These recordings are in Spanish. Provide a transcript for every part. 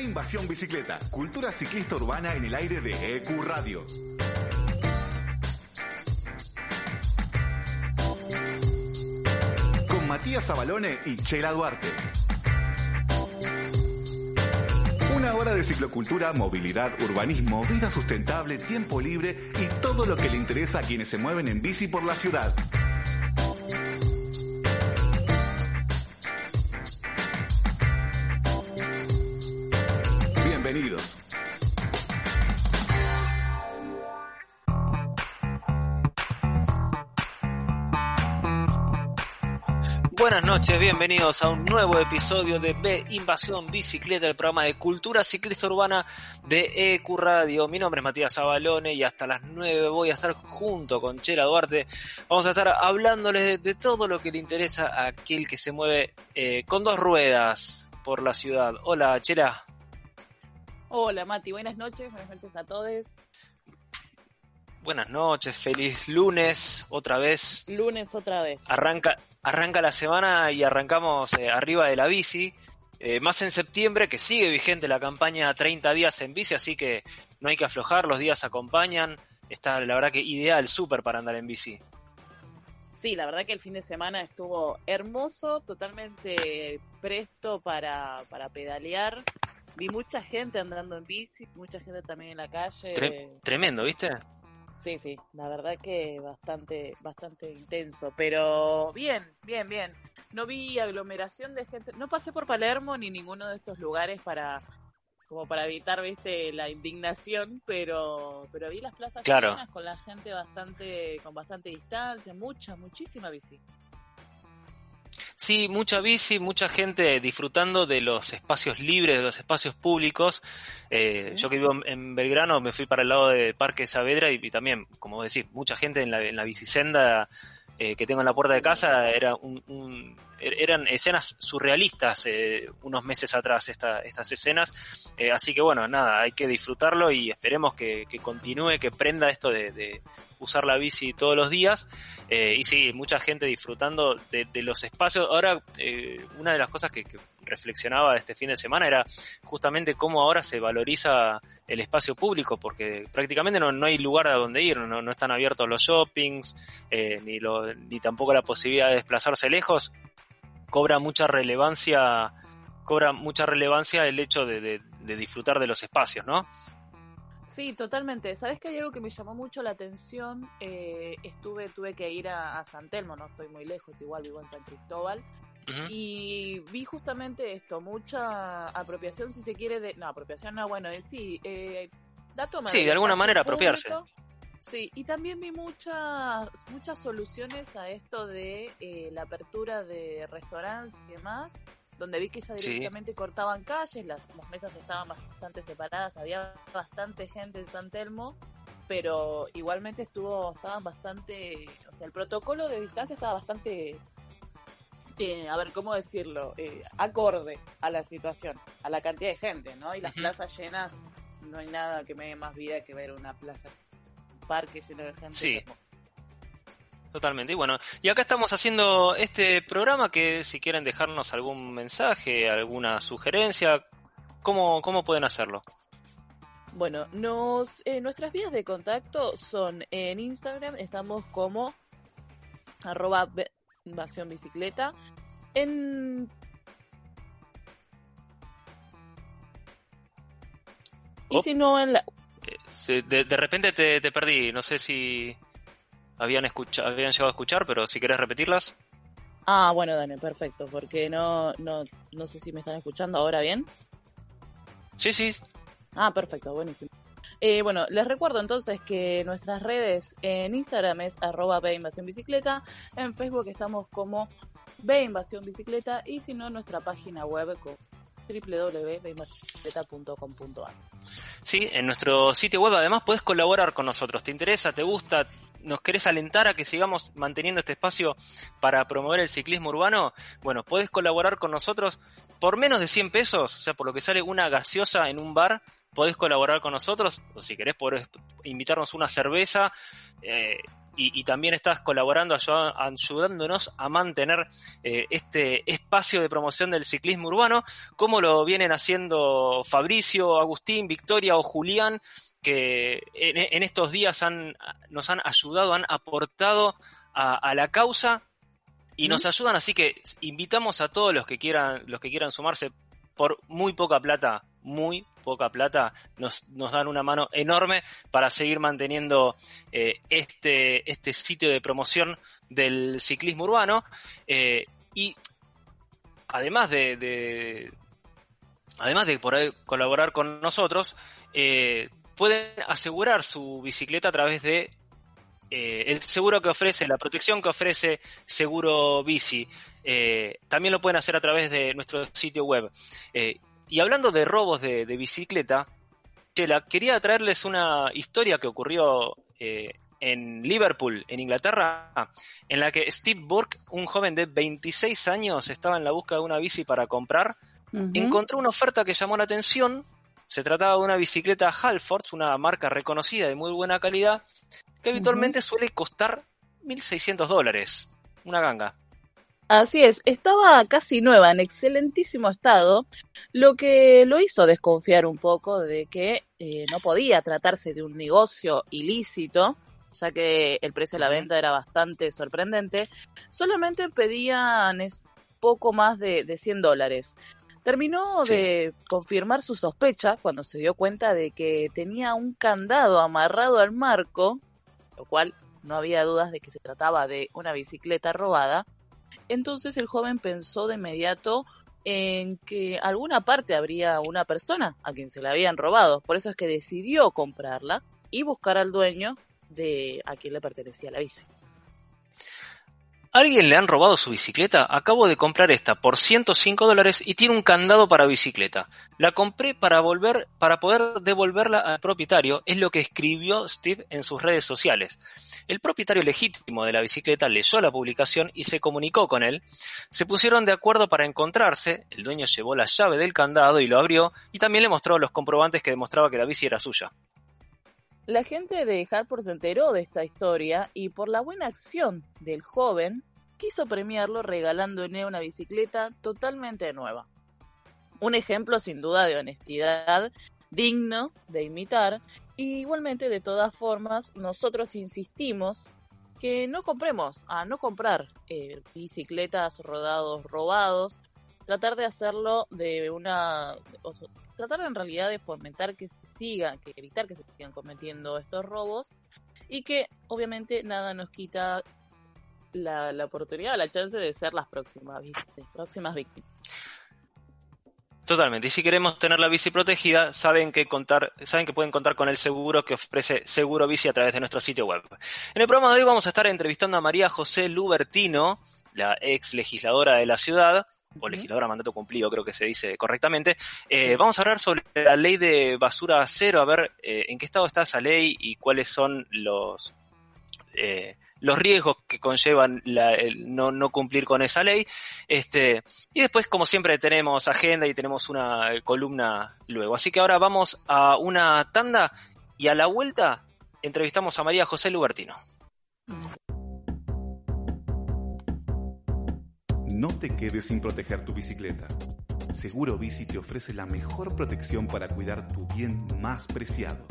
Invasión Bicicleta, cultura ciclista urbana en el aire de EQ Radio. Con Matías Abalone y Chela Duarte. Una hora de ciclocultura, movilidad, urbanismo, vida sustentable, tiempo libre y todo lo que le interesa a quienes se mueven en bici por la ciudad. Noches, bienvenidos a un nuevo episodio de B Invasión Bicicleta, el programa de cultura ciclista urbana de EQ Radio. Mi nombre es Matías Abalone y hasta las 9 voy a estar junto con Chela Duarte. Vamos a estar hablándoles de, de todo lo que le interesa a aquel que se mueve eh, con dos ruedas por la ciudad. Hola, Chela. Hola Mati, buenas noches, buenas noches a todos. Buenas noches, feliz lunes otra vez. Lunes otra vez. Arranca, arranca la semana y arrancamos eh, arriba de la bici. Eh, más en septiembre, que sigue vigente la campaña 30 días en bici, así que no hay que aflojar, los días acompañan. Está la verdad que ideal, súper para andar en bici. Sí, la verdad que el fin de semana estuvo hermoso, totalmente presto para, para pedalear. Vi mucha gente andando en bici, mucha gente también en la calle. Tre- tremendo, ¿viste? Sí, sí, la verdad que bastante, bastante intenso, pero bien, bien, bien. No vi aglomeración de gente, no pasé por Palermo ni ninguno de estos lugares para, como para evitar, viste, la indignación, pero, pero vi las plazas Claro. con la gente bastante, con bastante distancia, mucha, muchísima bici. Sí, mucha bici, mucha gente disfrutando de los espacios libres, de los espacios públicos. Eh, Yo que vivo en- Belgrano me fui para el lado de Parque Saavedra y, y también, como decís, mucha gente en la, en la bicisenda eh, que tengo en la puerta de casa. Era un, un- er- eran escenas surrealistas eh, unos meses atrás esta- estas escenas. Eh, así que bueno, nada, hay que disfrutarlo y esperemos que, continúe, que prenda esto de, de usar la bici todos los días. Eh, y sí, mucha gente disfrutando de, los espacios. Ahora, una de las cosas que, que reflexionaba este fin de semana era justamente cómo ahora se valoriza el espacio público, porque prácticamente no, no hay lugar a donde ir, no, no están abiertos los shoppings, eh, ni, lo- ni tampoco la posibilidad de desplazarse lejos. Cobra mucha relevancia, cobra mucha relevancia el hecho de, disfrutar de los espacios, ¿no? Sí, totalmente. ¿Sabes que hay algo que me llamó mucho la atención? Eh, estuve, tuve que ir a San Telmo, no estoy muy lejos, igual vivo en San Cristóbal. Y vi justamente esto, mucha apropiación, si se quiere, de... No, apropiación no, bueno, eh, sí, eh, la toma Sí, de alguna manera apropiarse. público. Sí, y también vi muchas muchas soluciones a esto de eh, la apertura de restaurantes y demás, donde vi que ya Sí. directamente cortaban calles, las, las mesas estaban bastante separadas, había bastante gente en San Telmo, pero igualmente estuvo, estaban bastante, o sea, el protocolo de distancia estaba bastante, eh, a ver, ¿cómo decirlo? Eh, acorde a la situación, a la cantidad de gente, ¿no? Y las plazas llenas, no hay nada que me dé más vida que ver una plaza, un parque lleno de gente. Sí. Totalmente. Y bueno, y acá estamos haciendo este programa que si quieren dejarnos algún mensaje, alguna sugerencia, ¿cómo, cómo pueden hacerlo? Bueno, nos, eh, nuestras vías de contacto son en Instagram, estamos como arroba invasión bicicleta. En y Oh. si no en la Eh, de, de repente te, te perdí, no sé si habían, escucha, habían llegado a escuchar, pero si querés repetirlas. Ah, bueno, Dani, perfecto, porque no no no sé si me están escuchando ahora bien. Sí, sí, Ah, perfecto, buenísimo. Eh, bueno, les recuerdo entonces que nuestras redes en Instagram es arroba Invasión Bicicleta, en Facebook estamos como B Invasión Bicicleta y si no nuestra página web con www.bicicleta.com.ar. Sí, en nuestro sitio web además puedes colaborar con nosotros. ¿Te interesa? ¿Te gusta? ¿Nos querés alentar a que sigamos manteniendo este espacio para promover el ciclismo urbano? Bueno, puedes colaborar con nosotros por menos de 100 pesos, o sea, por lo que sale una gaseosa en un bar, podés colaborar con nosotros, o si querés podés invitarnos una cerveza. eh, y, también estás colaborando, ayudándonos a mantener eh, este espacio de promoción del ciclismo urbano, como lo vienen haciendo Fabricio, Agustín, Victoria o Julián, que en, estos días han, nos han ayudado, han aportado a, la causa y nos ayudan, así que invitamos a todos los que quieran, los que quieran sumarse por muy poca plata, muy poca plata, nos, dan una mano enorme para seguir manteniendo eh, este, este sitio de promoción del ciclismo urbano. Eh, y además de, además de por colaborar con nosotros, eh, pueden asegurar su bicicleta a través de el seguro que ofrece, la protección que ofrece Seguro Bici. también lo pueden hacer a través de nuestro sitio web. Y hablando de robos de, bicicleta, Chela, quería traerles una historia que ocurrió eh, en Liverpool, en Inglaterra, en la que Steve Burke, un joven de 26 años, estaba en la búsqueda de una bici para comprar, encontró una oferta que llamó la atención. Se trataba de una bicicleta Halfords, una marca reconocida de muy buena calidad, que habitualmente suele costar 1.600 dólares. Una ganga. Así es, estaba casi nueva, en excelentísimo estado, lo que lo hizo desconfiar un poco de que eh, no podía tratarse de un negocio ilícito, ya que el precio de la venta era bastante sorprendente. Solamente pedían poco más de, de 100 dólares. Terminó de confirmar su sospecha cuando se dio cuenta de que tenía un candado amarrado al marco, lo cual no había dudas de que se trataba de una bicicleta robada entonces el joven pensó de inmediato en que alguna parte habría una persona a quien se la habían robado. Por eso es que decidió comprarla y buscar al dueño de a quien le pertenecía la bici. ¿Alguien le han robado su bicicleta? Acabo de comprar esta por 105 dólares y tiene un candado para bicicleta. La compré para volver, para poder devolverla al propietario, es lo que escribió Steve en sus redes sociales. El propietario legítimo de la bicicleta leyó la publicación y se comunicó con él. Se pusieron de acuerdo para encontrarse, el dueño llevó la llave del candado y lo abrió y también le mostró los comprobantes que demostraba que la bici era suya. La gente de Hartford se enteró de esta historia y por la buena acción del joven quiso premiarlo regalándole una bicicleta totalmente nueva. Un ejemplo sin duda de honestidad digno de imitar. Y igualmente de todas formas nosotros insistimos que no compremos, a no comprar eh, bicicletas rodados robados, tratar de hacerlo de una tratar en realidad de fomentar que se siga, que evitar que se sigan cometiendo estos robos. Y que obviamente nada nos quita la, la oportunidad, la chance de ser las próximas, próximas víctimas. Totalmente. Y si queremos tener la bici protegida, saben que contar, saben que pueden contar con el seguro que ofrece Seguro Bici a través de nuestro sitio web. En el programa de hoy vamos a estar entrevistando a María José Lubertino, la ex legisladora de la ciudad, o legisladora mandato cumplido, creo que se dice correctamente. Eh, vamos a hablar sobre la ley de basura cero, a ver eh, en qué estado está esa ley y cuáles son los eh, los riesgos que conllevan no, no, cumplir con esa ley. Este, y después, como siempre, tenemos agenda y tenemos una columna luego. Así que ahora vamos a una tanda y a la vuelta entrevistamos a María José Lubertino. No te quedes sin proteger tu bicicleta. Seguro Bici te ofrece la mejor protección para cuidar tu bien más preciado.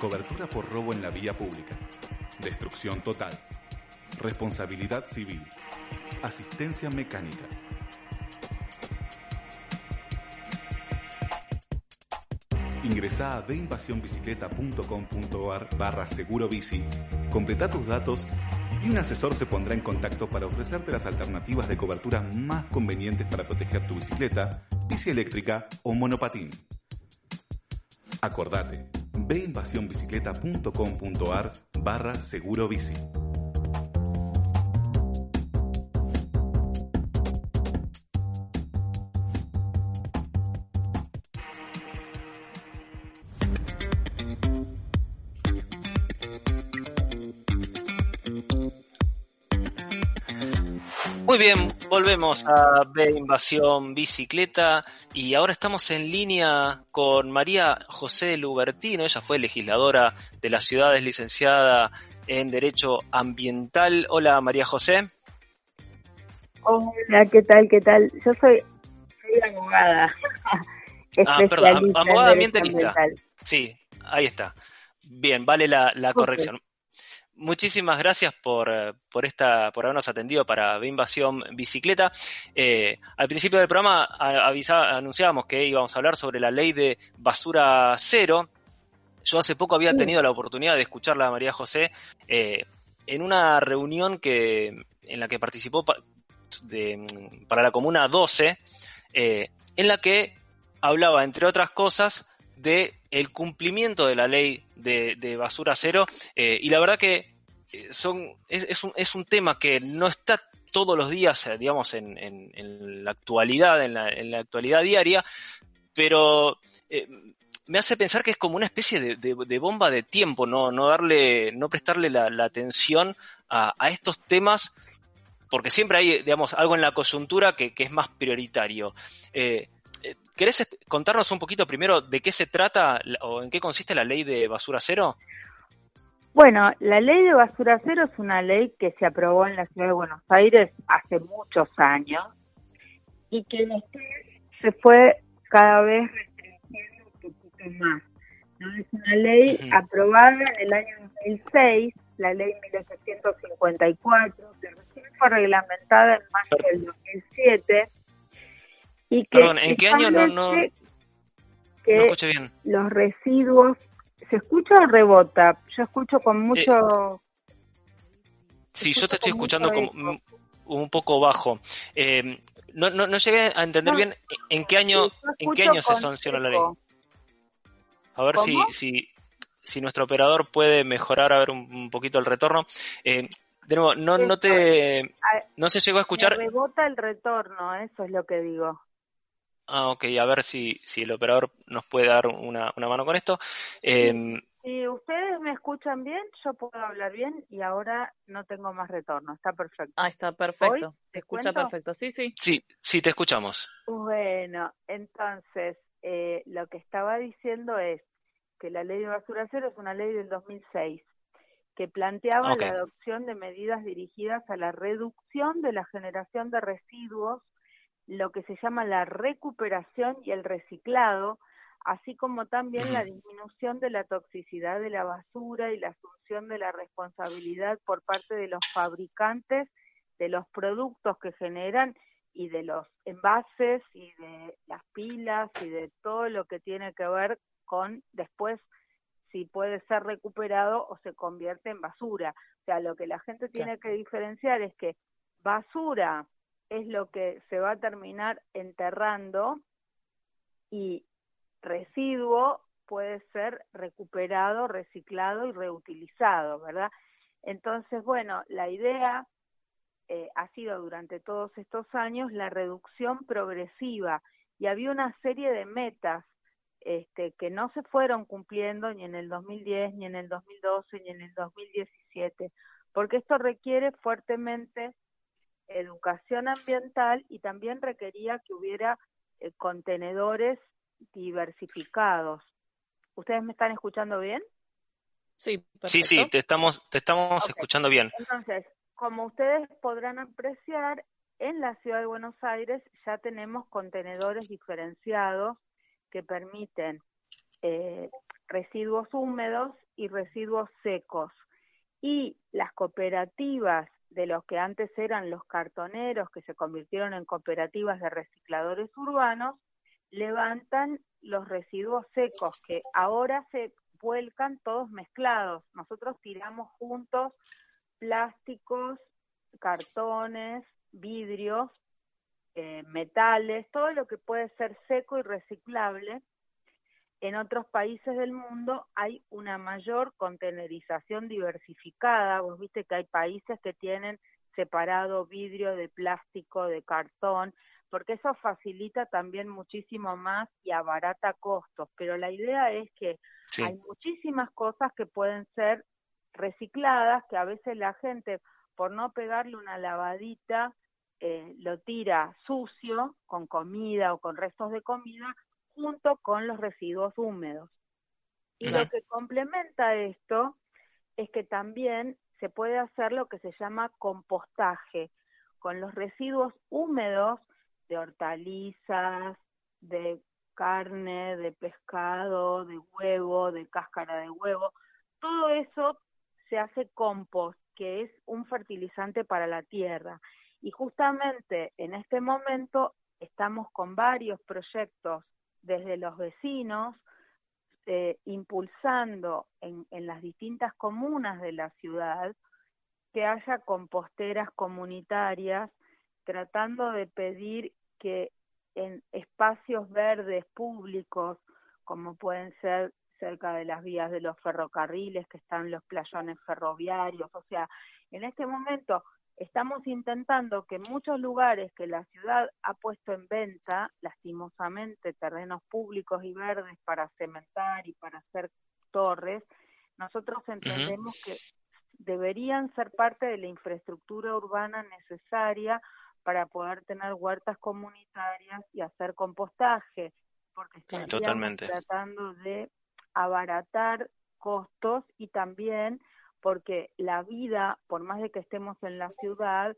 Cobertura por robo en la vía pública. Destrucción total. Responsabilidad civil. Asistencia mecánica Ingresa a deinvasionbicicleta.com.ar barra seguro bici, completa tus datos y un asesor se pondrá en contacto para ofrecerte las alternativas de cobertura más convenientes para proteger tu bicicleta, bici eléctrica o monopatín. Acordate, veinvasionbicicleta.com.ar barra seguro bici. Muy bien, volvemos a B Invasión Bicicleta y ahora estamos en línea con María José Lubertino. Ella fue legisladora de la ciudad, es licenciada en Derecho Ambiental. Hola María José. Hola, ¿qué tal? ¿Qué tal? Yo soy, abogada. ah, perdón, abogada ambientalista. Sí, ahí está. Bien, vale la, corrección. Muchísimas gracias por, eh, por, esta, por habernos atendido para Invasión Bicicleta. Eh, al principio del programa anunciábamos que íbamos a hablar sobre la ley de basura cero. Yo hace poco había tenido la oportunidad de escucharla a María José eh, en una reunión que, en la que participó para la Comuna 12, en la que hablaba, entre otras cosas, de el cumplimiento de la ley de, basura cero y la verdad que son, es, un, es un tema que no está todos los días, eh, digamos, en, en, la actualidad, en la, en la, actualidad diaria, pero eh, me hace pensar que es como una especie de, de, bomba de tiempo, no, no darle, no prestarle la, atención a, a, estos temas, porque siempre hay, digamos, algo en la coyuntura que, que es más prioritario. Eh, ¿Querés contarnos un poquito primero de qué se trata o en qué consiste la ley de basura cero? Bueno, la ley de basura cero es una ley que se aprobó en la ciudad de Buenos Aires hace muchos años y que después se fue cada vez restringiendo un poquito más. ¿no? Es una ley aprobada en el año 2006, la ley 1854, que recién fue reglamentada en mayo del 2007. Y que Perdón, ¿en qué año no, no, bien? Los residuos ¿Se escucha o rebota? Yo escucho con eh, mucho... sí, yo te estoy escuchando como un poco bajo. Eh, no, no, no, llegué a entender bien en qué año, en qué año se sancionó la ley. A ver si, si, si nuestro operador puede mejorar a ver un, poquito el retorno. Eh, de nuevo, no, no te, no se llegó a escuchar. rebota el retorno, eso es lo que digo. Ah, ok, a ver si, si el operador nos puede dar una, una mano con esto. Eh, si ustedes me escuchan bien, yo puedo hablar bien y ahora no tengo más retorno. Está perfecto. Ah, está perfecto. ¿Te, escucha perfecto? Sí, sí. Sí, sí, te escuchamos. Bueno, entonces, eh, lo que estaba diciendo es que la ley de basura cero es una ley del 2006 que planteaba la adopción de medidas dirigidas a la reducción de la generación de residuos lo que se llama la recuperación y el reciclado, así como también la disminución de la toxicidad de la basura y la asunción de la responsabilidad por parte de los fabricantes de los productos que generan y de los envases y de las pilas y de todo lo que tiene que ver con después si puede ser recuperado o se convierte en basura. O sea, lo que la gente tiene que diferenciar es que basura es lo que se va a terminar enterrando y residuo puede ser recuperado, reciclado y reutilizado, ¿verdad? Entonces, bueno, la idea eh, ha sido durante todos estos años la reducción progresiva y había una serie de metas este, que no se fueron cumpliendo ni en el 2010, ni en el 2012, ni en el 2017, porque esto requiere fuertemente educación ambiental y también requería que hubiera eh, contenedores diversificados. ¿Ustedes me están escuchando bien? Sí, sí, sí, te estamos, te estamos escuchando bien. Entonces, como ustedes podrán apreciar, en la ciudad de Buenos Aires ya tenemos contenedores diferenciados que permiten eh, residuos húmedos y residuos secos. Y las cooperativas de los que antes eran los cartoneros, que se convirtieron en cooperativas de recicladores urbanos, levantan los residuos secos que ahora se vuelcan todos mezclados. Nosotros tiramos juntos plásticos, cartones, vidrios, eh, metales, todo lo que puede ser seco y reciclable en otros países del mundo hay una mayor contenerización diversificada. Vos viste que hay países que tienen separado vidrio de plástico, de cartón, porque eso facilita también muchísimo más y abarata costos. Pero la idea es que hay muchísimas cosas que pueden ser recicladas, que a veces la gente, por no pegarle una lavadita, eh, lo tira sucio, con comida o con restos de comida, junto con los residuos húmedos. Y lo que complementa esto es que también se puede hacer lo que se llama compostaje, con los residuos húmedos de hortalizas, de carne, de pescado, de huevo, de cáscara de huevo, todo eso se hace compost, que es un fertilizante para la tierra. Y justamente en este momento estamos con varios proyectos desde los vecinos, eh, impulsando en, en las distintas comunas de la ciudad que haya composteras comunitarias, tratando de pedir que en espacios verdes públicos, como pueden ser cerca de las vías de los ferrocarriles, que están los playones ferroviarios, o sea, en este momento estamos intentando que muchos lugares que la ciudad ha puesto en venta, lastimosamente, terrenos públicos y verdes para cementar y para hacer torres, nosotros entendemos que deberían ser parte de la infraestructura urbana necesaria para poder tener huertas comunitarias y hacer compostaje, porque estamos tratando de abaratar costos y también porque la vida, por más de que estemos en la ciudad,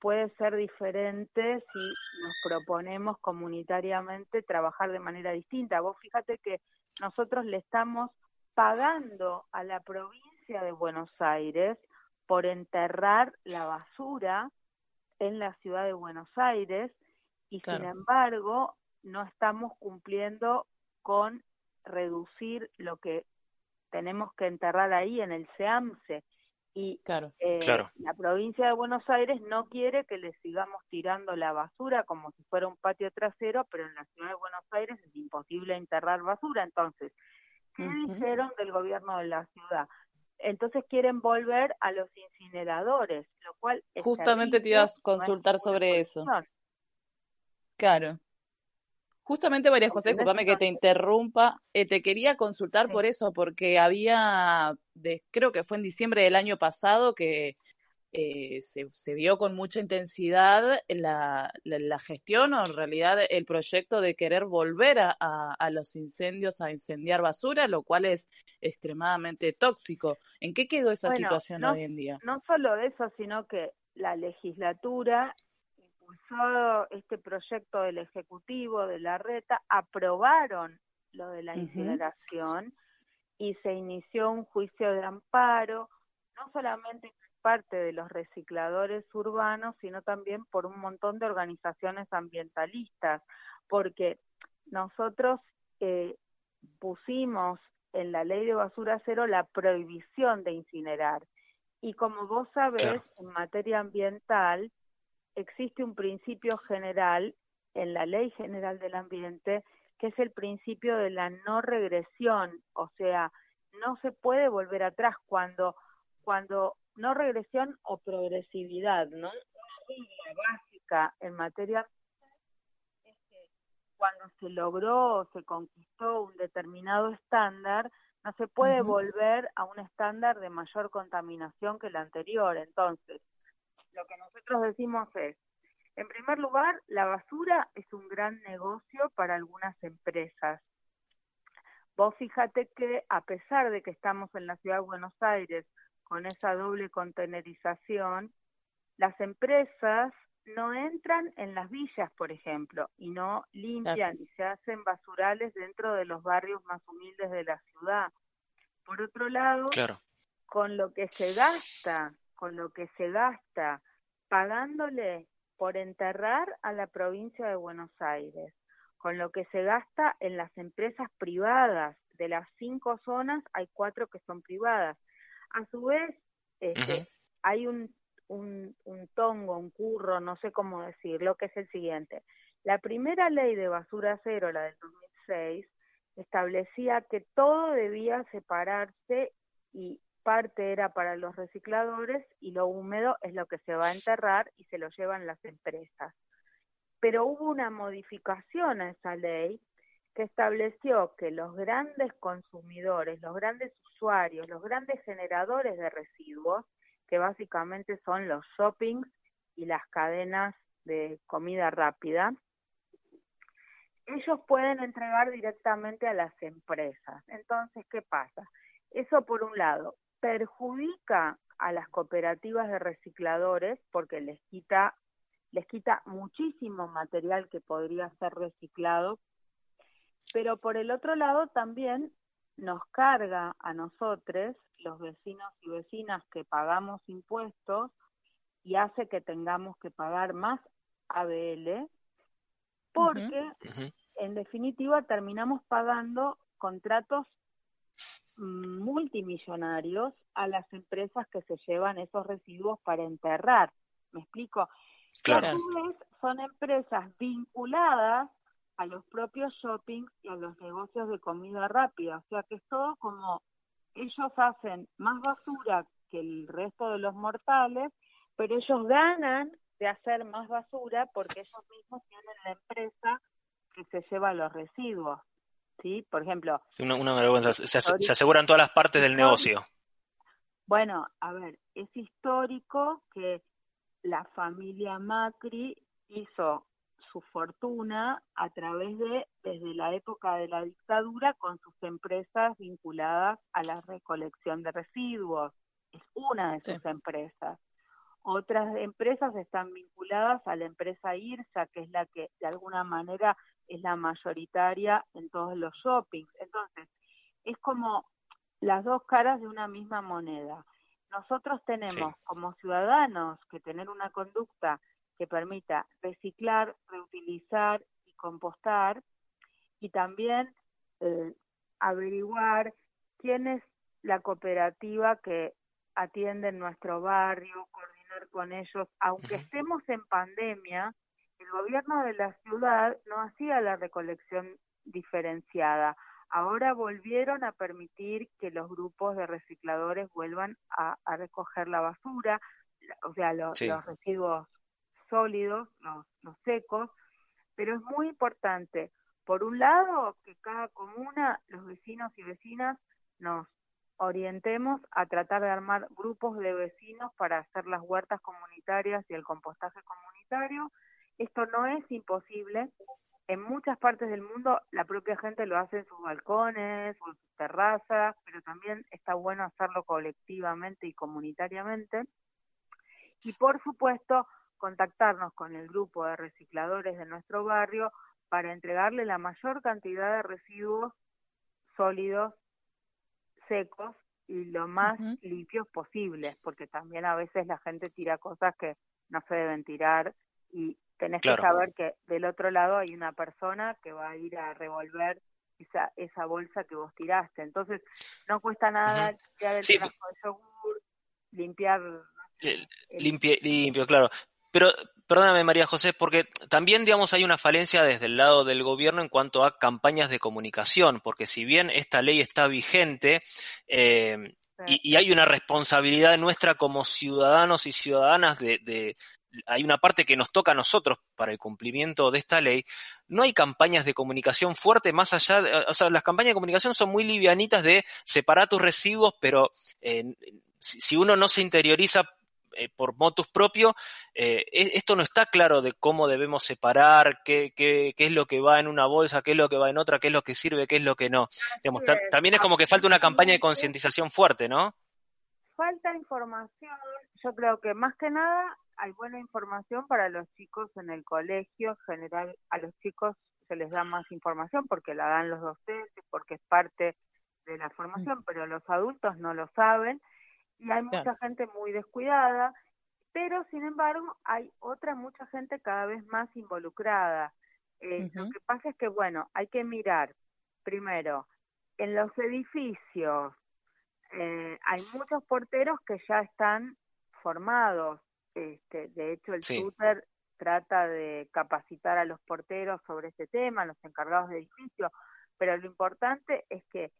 puede ser diferente si nos proponemos comunitariamente trabajar de manera distinta. Vos fíjate que nosotros le estamos pagando a la provincia de Buenos Aires por enterrar la basura en la ciudad de Buenos Aires y sin embargo no estamos cumpliendo con reducir lo que tenemos que enterrar ahí en el SEAMSE. Y eh, la provincia de Buenos Aires no quiere que le sigamos tirando la basura como si fuera un patio trasero, pero en la ciudad de Buenos Aires es imposible enterrar basura. Entonces, ¿qué dijeron del gobierno de la ciudad? Entonces quieren volver a los incineradores, lo cual... Justamente te ibas a consultar sobre eso. Claro. Justamente, María José, discúlpame que te interrumpa, eh, te quería consultar por eso, porque había, de, creo que fue en diciembre del año pasado, que eh, se, se, vio con mucha intensidad la, la, gestión o en realidad el proyecto de querer volver a, a, los incendios, a incendiar basura, lo cual es extremadamente tóxico. ¿En qué quedó esa situación hoy en día? No solo eso, sino que la legislatura este proyecto del Ejecutivo, de la RETA, aprobaron lo de la incineración y se inició un juicio de amparo, no solamente por parte de los recicladores urbanos, sino también por un montón de organizaciones ambientalistas, porque nosotros eh, pusimos en la ley de basura cero la prohibición de incinerar. Y como vos sabés, en materia ambiental, existe un principio general en la Ley General del Ambiente que es el principio de la no regresión, o sea, no se puede volver atrás cuando cuando no regresión o progresividad, ¿no? Una regla básica en materia es que cuando se logró o se conquistó un determinado estándar, no se puede volver a un estándar de mayor contaminación que el anterior. Entonces, lo que nosotros decimos es, en primer lugar, la basura es un gran negocio para algunas empresas. Vos fíjate que a pesar de que estamos en la ciudad de Buenos Aires con esa doble contenerización, las empresas no entran en las villas, por ejemplo, y no limpian y se hacen basurales dentro de los barrios más humildes de la ciudad. Por otro lado, con lo que se gasta con lo que se gasta pagándole por enterrar a la provincia de Buenos Aires, con lo que se gasta en las empresas privadas. De las cinco zonas hay cuatro que son privadas. A su vez, este, hay un, un, un tongo, un curro, no sé cómo decirlo, que es el siguiente. La primera ley de basura cero, la del 2006, establecía que todo debía separarse y parte era para los recicladores y lo húmedo es lo que se va a enterrar y se lo llevan las empresas. Pero hubo una modificación a esa ley que estableció que los grandes consumidores, los grandes usuarios, los grandes generadores de residuos, que básicamente son los shoppings y las cadenas de comida rápida, ellos pueden entregar directamente a las empresas. Entonces, ¿qué pasa? Eso por un lado perjudica a las cooperativas de recicladores porque les quita les quita muchísimo material que podría ser reciclado, pero por el otro lado también nos carga a nosotros, los vecinos y vecinas que pagamos impuestos, y hace que tengamos que pagar más ABL, porque en definitiva terminamos pagando contratos multimillonarios a las empresas que se llevan esos residuos para enterrar. ¿Me explico? Claro. son empresas vinculadas a los propios shoppings y a los negocios de comida rápida. O sea que es todo como ellos hacen más basura que el resto de los mortales, pero ellos ganan de hacer más basura porque ellos mismos tienen la empresa que se lleva los residuos. ¿Sí? Por ejemplo. Una, vergüenza. Se, se, aseguran todas las partes del negocio. Bueno, a ver, es histórico que la familia Macri hizo su fortuna a través de, desde la época de la dictadura, con sus empresas vinculadas a la recolección de residuos. Es una de sus empresas. Otras empresas están vinculadas a la empresa IRSA, que es la que de alguna manera es la mayoritaria en todos los shoppings. Entonces, es como las dos caras de una misma moneda. Nosotros tenemos como ciudadanos que tener una conducta que permita reciclar, reutilizar y compostar y también eh, averiguar quién es la cooperativa que atiende en nuestro barrio, coordinar con ellos. Aunque estemos en pandemia, el gobierno de la ciudad no hacía la recolección diferenciada. Ahora volvieron a permitir que los grupos de recicladores vuelvan a, recoger la basura, o sea, los, residuos sólidos, los, secos, pero es muy importante, por un lado, que cada comuna, los vecinos y vecinas, nos orientemos a tratar de armar grupos de vecinos para hacer las huertas comunitarias y el compostaje comunitario. Esto no es imposible, en muchas partes del mundo la propia gente lo hace en sus balcones o en sus terrazas, pero también está bueno hacerlo colectivamente y comunitariamente. Y por supuesto, contactarnos con el grupo de recicladores de nuestro barrio para entregarle la mayor cantidad de residuos sólidos, secos y lo más limpios posibles, porque también a veces la gente tira cosas que no se deben tirar y tenés que saber que del otro lado hay una persona que va a ir a revolver esa, esa bolsa que vos tiraste. Entonces, no cuesta nada limpiar el de yogur, limpiar... limpio, limpio, claro. Pero perdóname María José, porque también, digamos, hay una falencia desde el lado del gobierno en cuanto a campañas de comunicación, porque si bien esta ley está vigente, eh, y, hay una responsabilidad nuestra como ciudadanos y ciudadanas de, hay una parte que nos toca a nosotros para el cumplimiento de esta ley, no hay campañas de comunicación fuerte más allá, de, o sea, las campañas de comunicación son muy livianitas de separar tus residuos, pero eh, si, uno no se interioriza eh, por motus propio, eh, e, esto no está claro de cómo debemos separar, qué, qué, qué, es lo que va en una bolsa, qué es lo que va en otra, qué es lo que sirve, qué es lo que no. también es como que falta una campaña de concientización fuerte, ¿no? Falta información, yo creo que más que nada hay buena información para los chicos en el colegio, en general a los chicos se les da más información porque la dan los docentes, porque es parte de la formación, mm. pero los adultos no lo saben y hay mucha gente muy descuidada, pero sin embargo hay otra mucha gente cada vez más involucrada. Eh, lo que pasa es que, bueno, hay que mirar primero en los edificios. Eh, hay muchos porteros que ya están formados. Este, de hecho, el Twitter trata de capacitar a los porteros sobre este tema, los encargados de edificio, pero lo importante es que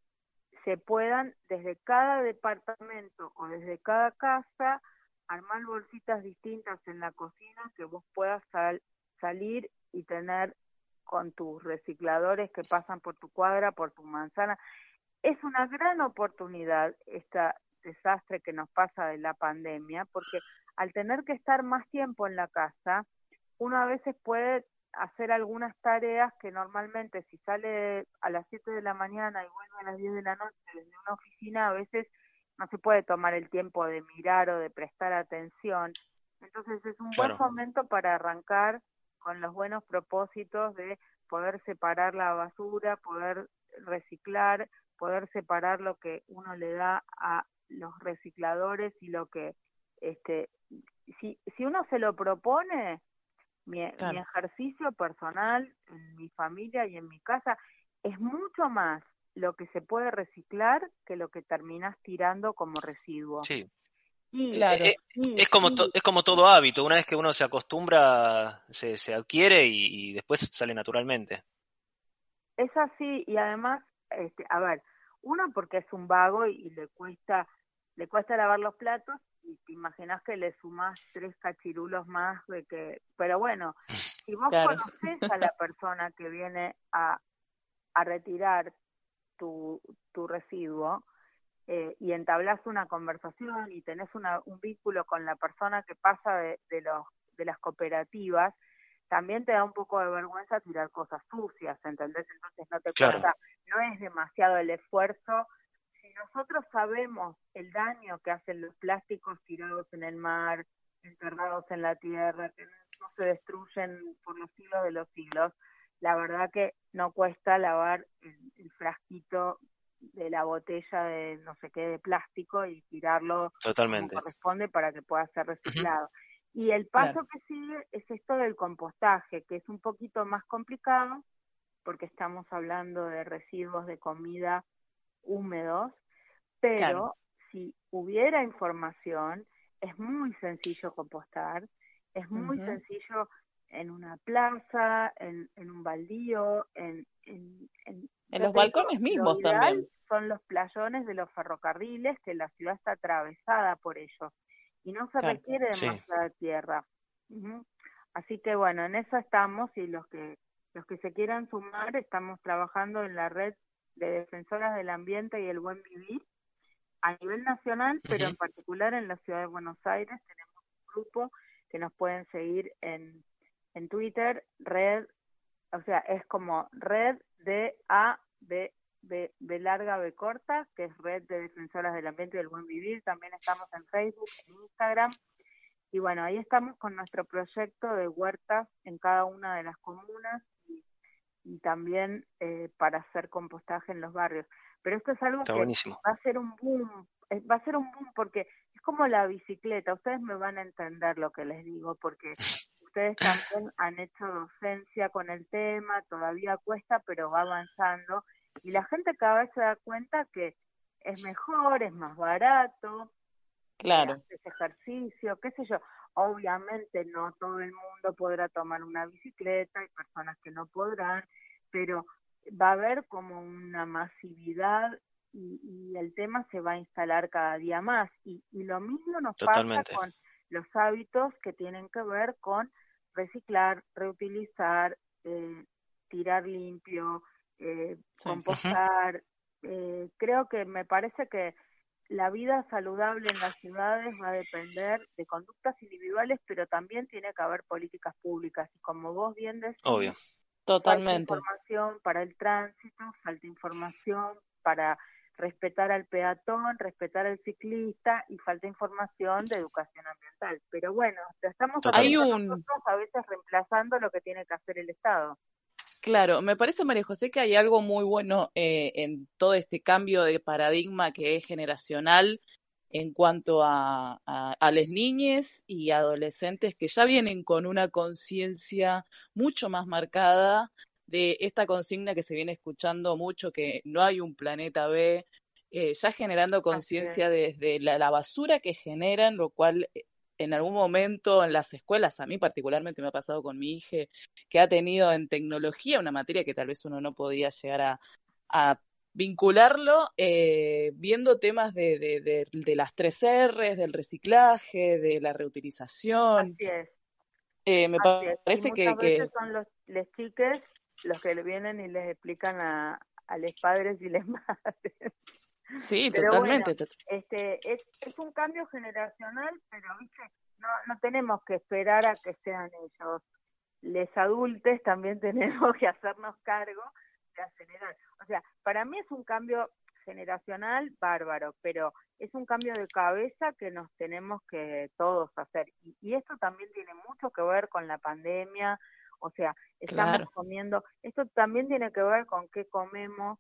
se puedan desde cada departamento o desde cada casa armar bolsitas distintas en la cocina que vos puedas salir y tener con tus recicladores que pasan por tu cuadra, por tu manzana. Es una gran oportunidad este desastre que nos pasa de la pandemia, porque al tener que estar más tiempo en la casa, uno a veces puede hacer algunas tareas que normalmente si sale a las 7 de la mañana y vuelve a las 10 de la noche desde una oficina, a veces no se puede tomar el tiempo de mirar o de prestar atención. Entonces es un buen momento para arrancar con los buenos propósitos de poder separar la basura, poder reciclar, poder separar lo que uno le da a los recicladores y lo que este si si uno se lo propone mi, ejercicio personal en mi familia y en mi casa es mucho más lo que se puede reciclar que lo que terminas tirando como residuo. Sí. claro. Eh, es, como es como todo hábito, una vez que uno se acostumbra, se, se adquiere y, después sale naturalmente. Es así, y además, este, a ver, uno porque es un vago y, le cuesta le cuesta lavar los platos y te imaginas que le sumas tres cachirulos más de que pero bueno si vos conoces a la persona que viene a, a retirar tu, tu residuo eh, y entablas una conversación y tenés una, un vínculo con la persona que pasa de, de, los, de las cooperativas, también te da un poco de vergüenza tirar cosas sucias, ¿entendés? Entonces no te cuesta, no es demasiado el esfuerzo. Si nosotros sabemos el daño que hacen los plásticos tirados en el mar, enterrados en la tierra, que no se destruyen por los siglos de los siglos, la verdad que no cuesta lavar el, frasquito de la botella de no sé qué de plástico y tirarlo Totalmente. como corresponde para que pueda ser reciclado. Y el paso que sigue es esto del compostaje, que es un poquito más complicado porque estamos hablando de residuos de comida húmedos, pero si hubiera información, es muy sencillo compostar, es muy sencillo en una plaza, en, en un baldío, en... En, en, los balcones mismos también. Son los playones de los ferrocarriles, que la ciudad está atravesada por ellos y no se requiere demasiada tierra. Así que bueno, en eso estamos y los que los que se quieran sumar estamos trabajando en la red de defensoras del ambiente y el buen vivir a nivel nacional, pero en particular en la ciudad de Buenos Aires tenemos un grupo que nos pueden seguir en, en Twitter, red, o sea, es como red de A B B, larga B corta, que es Red de Defensoras del Ambiente y del Buen Vivir. También estamos en Facebook, en Instagram. Y bueno, ahí estamos con nuestro proyecto de huertas en cada una de las comunas y, también eh, para hacer compostaje en los barrios. Pero esto es algo que va a ser un boom, va a ser un boom porque es como la bicicleta. Ustedes me van a entender lo que les digo porque ustedes también han hecho docencia con el tema, todavía cuesta, pero va avanzando y la gente cada vez se da cuenta que es mejor, es más barato, claro. haces ejercicio, qué sé yo. Obviamente no todo el mundo podrá tomar una bicicleta, hay personas que no podrán, pero va a haber como una masividad y, y el tema se va a instalar cada día más. Y, y lo mismo nos pasa con los hábitos que tienen que ver con reciclar, reutilizar, eh, tirar limpio, eh, compostar. Eh, creo que me parece que la vida saludable en las ciudades va a depender de conductas individuales, pero también tiene que haber políticas públicas. Y como vos bien decís, Obvio. Totalmente. falta información para el tránsito, falta información para respetar al peatón, respetar al ciclista y falta información de educación ambiental. Pero bueno, estamos Hay un... nosotros a veces reemplazando lo que tiene que hacer el Estado. Claro, me parece, María José, que hay algo muy bueno eh, en todo este cambio de paradigma que es generacional en cuanto a, a, las niñas y adolescentes que ya vienen con una conciencia mucho más marcada de esta consigna que se viene escuchando mucho, que no hay un planeta B, eh, ya generando conciencia desde la, la, basura que generan, lo cual eh, en algún momento en las escuelas, a mí particularmente me ha pasado con mi hija, que ha tenido en tecnología una materia que tal vez uno no podía llegar a, vincularlo, eh, viendo temas de, de, de, las tres R's, del reciclaje, de la reutilización. Así es. Eh, me parece que, que... son los, los chiques los que le vienen y les explican a, a los padres y les madres. Sí, totalmente. este, es, es un cambio generacional, pero ¿viste? No, no tenemos que esperar a que sean ellos. les adultos también tenemos que hacernos cargo de acelerar. O sea, para mí es un cambio generacional bárbaro, pero es un cambio de cabeza que nos tenemos que todos hacer. Y, esto también tiene mucho que ver con la pandemia, o sea, estamos comiendo, esto también tiene que ver con qué comemos,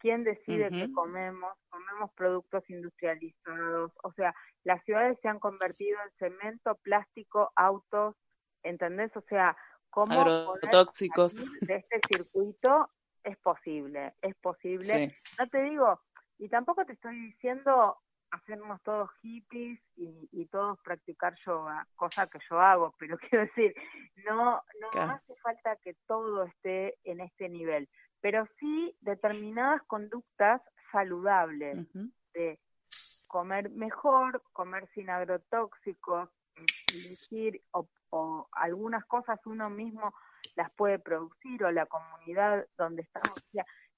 quién decide qué comemos, comemos productos industrializados, o sea, las ciudades se han convertido en cemento, plástico, autos, ¿entendés? O sea, cómo agrotóxicos. de este circuito es posible, es posible. No te digo, y tampoco te estoy diciendo hacernos todos hippies y, todos practicar yoga, cosa que yo hago, pero quiero decir, no, no hace falta que todo esté en este nivel, pero sí determinadas conductas saludables de comer mejor, comer sin agrotóxicos, elegir o, o algunas cosas uno mismo las puede producir o la comunidad donde estamos.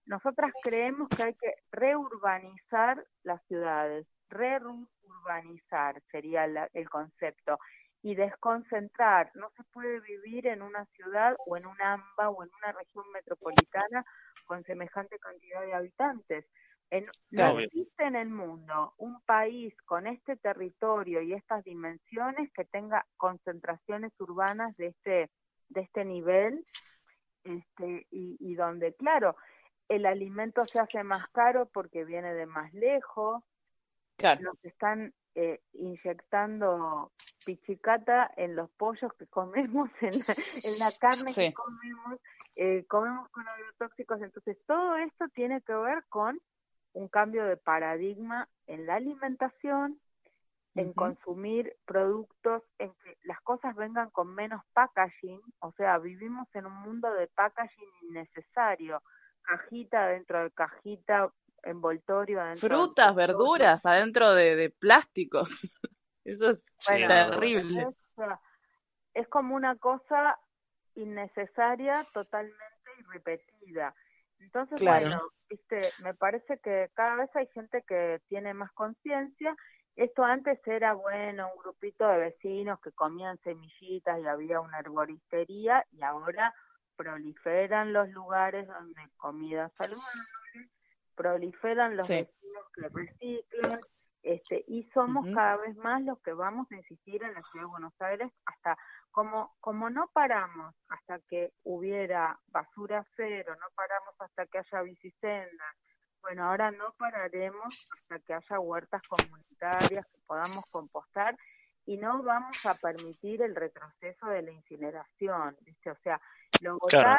nosotras creemos que hay que reurbanizar las ciudades, reurbanizar sería el concepto, y desconcentrar. No se puede vivir en una ciudad o en un AMBA o en una región metropolitana con semejante cantidad de habitantes. En, no existe en el mundo un país con este territorio y estas dimensiones que tenga concentraciones urbanas de este de este nivel este, y, donde, claro, el alimento se hace más caro porque viene de más lejos, claro. nos están eh, inyectando pichicata en los pollos que comemos, en la, carne que comemos, eh, comemos con agrotóxicos, entonces todo esto tiene que ver con un cambio de paradigma en la alimentación, en consumir productos, en que las cosas vengan con menos packaging, o sea, vivimos en un mundo de packaging innecesario, cajita dentro de cajita, envoltorio adentro. Frutas, verduras adentro de, plásticos. Eso es terrible. Es, como una cosa innecesaria, totalmente irrepetida. Entonces, bueno, viste, me parece que cada vez hay gente que tiene más conciencia esto antes era, bueno, un grupito de vecinos que comían semillitas y había una arboristería y ahora proliferan los lugares donde comida saludable, proliferan los vecinos que reciclan, este, y somos cada vez más los que vamos a insistir en la ciudad de Buenos Aires hasta como como no paramos hasta que hubiera basura cero, no paramos hasta que haya bicisendas, bueno, ahora no pararemos hasta que haya huertas comunitarias, que podamos compostar y no vamos a permitir el retroceso de la incineración, ¿viste? O sea, lo votaron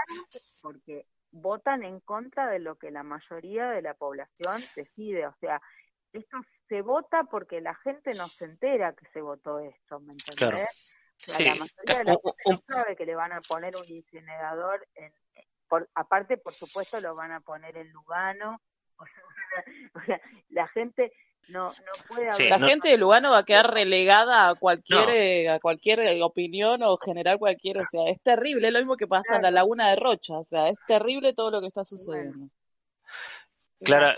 porque votan en contra de lo que la mayoría de la población decide, o sea, esto se vota porque la gente no se entera que se votó esto, ¿me entendés? La mayoría de la gente no sabe que le van a poner un incinerador en, por, aparte, por supuesto, lo van a poner en Lugano, o sea, la gente no, no puede La gente de Lugano va a quedar relegada a cualquier eh, a cualquier eh, opinión o generar cualquier, o sea, es terrible, es lo mismo que pasa en la laguna de Rocha, o sea, es terrible todo lo que está sucediendo. Clara,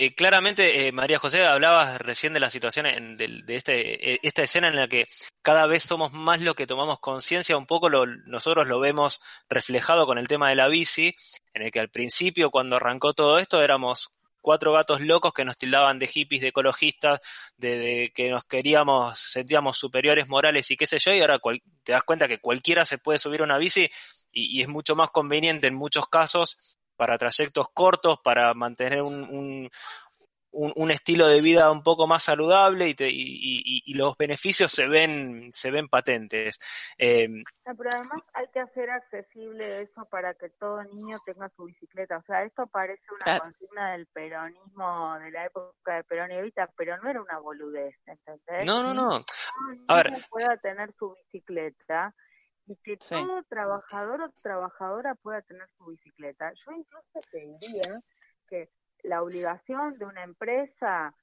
eh, claramente, eh, María José, hablabas recién de la situación de, este, eh, esta escena en la que cada vez somos más los que tomamos conciencia, un poco lo, nosotros lo vemos reflejado con el tema de la bici, en el que al principio, cuando arrancó todo esto, éramos cuatro gatos locos que nos tildaban de hippies, de ecologistas, de, que nos queríamos, sentíamos superiores morales y qué sé yo, y ahora te das cuenta que cualquiera se puede subir a una bici y, y es mucho más conveniente en muchos casos para trayectos cortos, para mantener un, un, estilo de vida un poco más saludable y, y, los beneficios se ven, se ven patentes. Eh, pero además hay que hacer accesible eso para que todo niño tenga su bicicleta. O sea, esto parece una consigna del peronismo, de la época de Perón y Evita, pero no era una boludez, ¿entendés? No, no, no. A ver. pueda tener su bicicleta y que todo trabajador o trabajadora pueda tener su bicicleta. Yo incluso te diría que la obligación de una empresa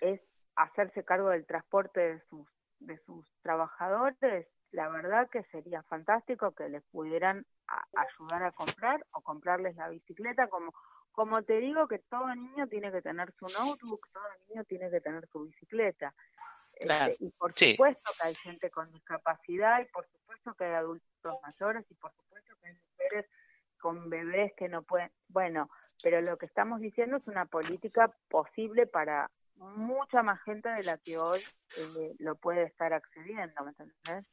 es hacerse cargo del transporte de sus de sus trabajadores, la verdad que sería fantástico que les pudieran ayudar a comprar o comprarles la bicicleta como como te digo que todo niño tiene que tener su notebook, todo niño tiene que tener su bicicleta. Este, y por supuesto que hay gente con discapacidad y por supuesto que hay adultos mayores y por supuesto que hay mujeres con bebés que no pueden, bueno, pero lo que estamos diciendo es una política posible para mucha más gente de la que hoy eh, lo puede estar accediendo, ¿me entendés?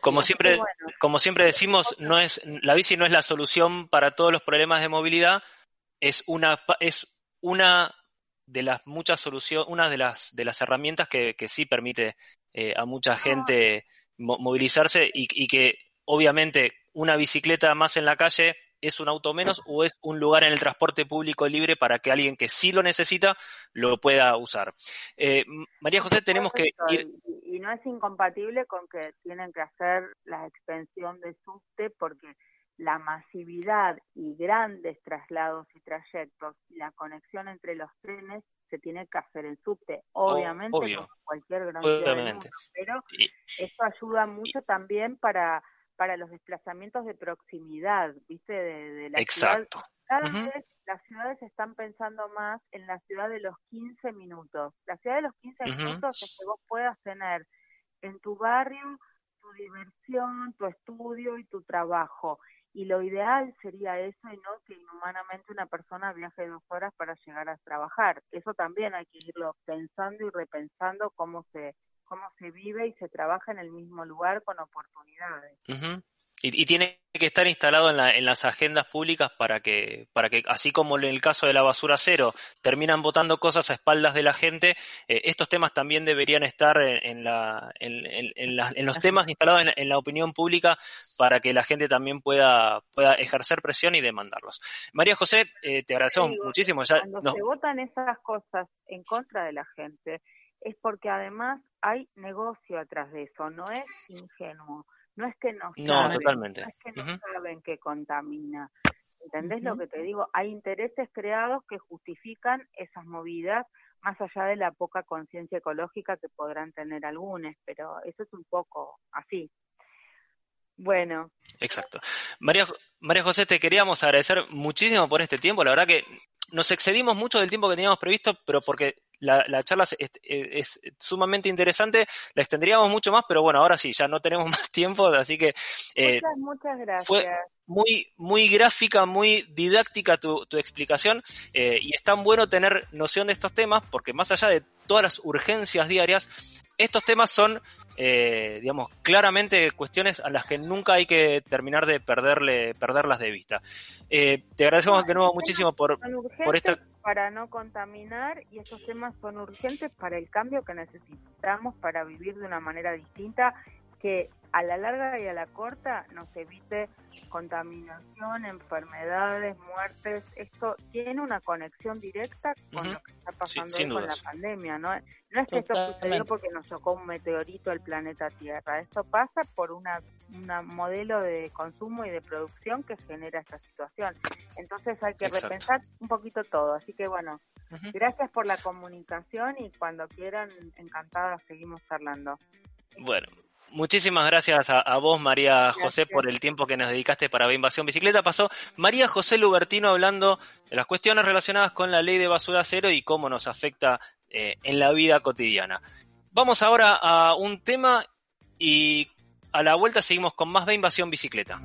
como siempre, como siempre decimos, no es la bici no es la solución para todos los problemas de movilidad, es una es una de las muchas soluciones, una de las de las herramientas que, que sí permite eh, a mucha gente movilizarse y, y que obviamente una bicicleta más en la calle es un auto menos o es un lugar en el transporte público libre para que alguien que sí lo necesita lo pueda usar. Eh, María José, tenemos que ir... Y, no es incompatible con que tienen que hacer la extensión de subte porque la masividad y grandes traslados y trayectos y la conexión entre los trenes se tiene que hacer en subte, obviamente, como cualquier gran ciudad pero eso ayuda mucho también para para los desplazamientos de proximidad, ¿viste? De, la Exacto. Cada vez las ciudades están pensando más en la ciudad de los 15 minutos. La ciudad de los 15 minutos es que vos puedas tener en tu barrio tu diversión, tu estudio y tu trabajo. Y lo ideal sería eso y no que inhumanamente una persona viaje dos horas para llegar a trabajar. Eso también hay que irlo pensando y repensando cómo se cómo se vive y se trabaja en el mismo lugar con oportunidades. y, tiene que estar instalado en, la, en, las agendas públicas para que, para que, así como en el caso de la basura cero, terminan votando cosas a espaldas de la gente, eh, estos temas también deberían estar en, la, en, los temas instalados en, la opinión pública para que la gente también pueda, pueda ejercer presión y demandarlos. María José, eh, te agradecemos muchísimo. Ya, cuando se votan esas cosas en contra de la gente, es porque además hay negocio atrás de eso, no es ingenuo, no es que no, saben, totalmente. no es que no saben que contamina. ¿Entendés lo que te digo? Hay intereses creados que justifican esas movidas más allá de la poca conciencia ecológica que podrán tener algunos, pero eso es un poco así. Bueno. Exacto. María, María José, te queríamos agradecer muchísimo por este tiempo. La verdad que nos excedimos mucho del tiempo que teníamos previsto, pero porque la, charla es, sumamente interesante, la extendríamos mucho más, pero bueno, ahora sí, ya no tenemos más tiempo, así que... Eh, muchas, gracias. Fue muy, muy gráfica, muy didáctica tu, tu explicación eh, y es tan bueno tener noción de estos temas porque más allá de todas las urgencias diarias, estos temas son, eh, digamos, claramente cuestiones a las que nunca hay que terminar de perderle, perderlas de vista. te agradecemos de nuevo muchísimo por, por esta para no contaminar y estos temas son urgentes para el cambio que necesitamos para vivir de una manera distinta que a la larga y a la corta nos evite contaminación, enfermedades, muertes. Esto tiene una conexión directa con lo que está pasando con la pandemia. ¿no? no es que esto sucedió porque nos chocó un meteorito al planeta Tierra. Esto pasa por una, una modelo de consumo y de producción que genera esta situación. Entonces hay que repensar un poquito todo. Así que bueno, gracias por la comunicación y cuando quieran, encantada, seguimos charlando. Bueno, Muchísimas gracias a, vos, María José, por el tiempo que nos dedicaste para Invasión Bicicleta. Pasó María José Lubertino hablando de las cuestiones relacionadas con la ley de basura cero y cómo nos afecta eh, en la vida cotidiana. Vamos ahora a un tema y a la vuelta seguimos con más de Invasión Bicicleta.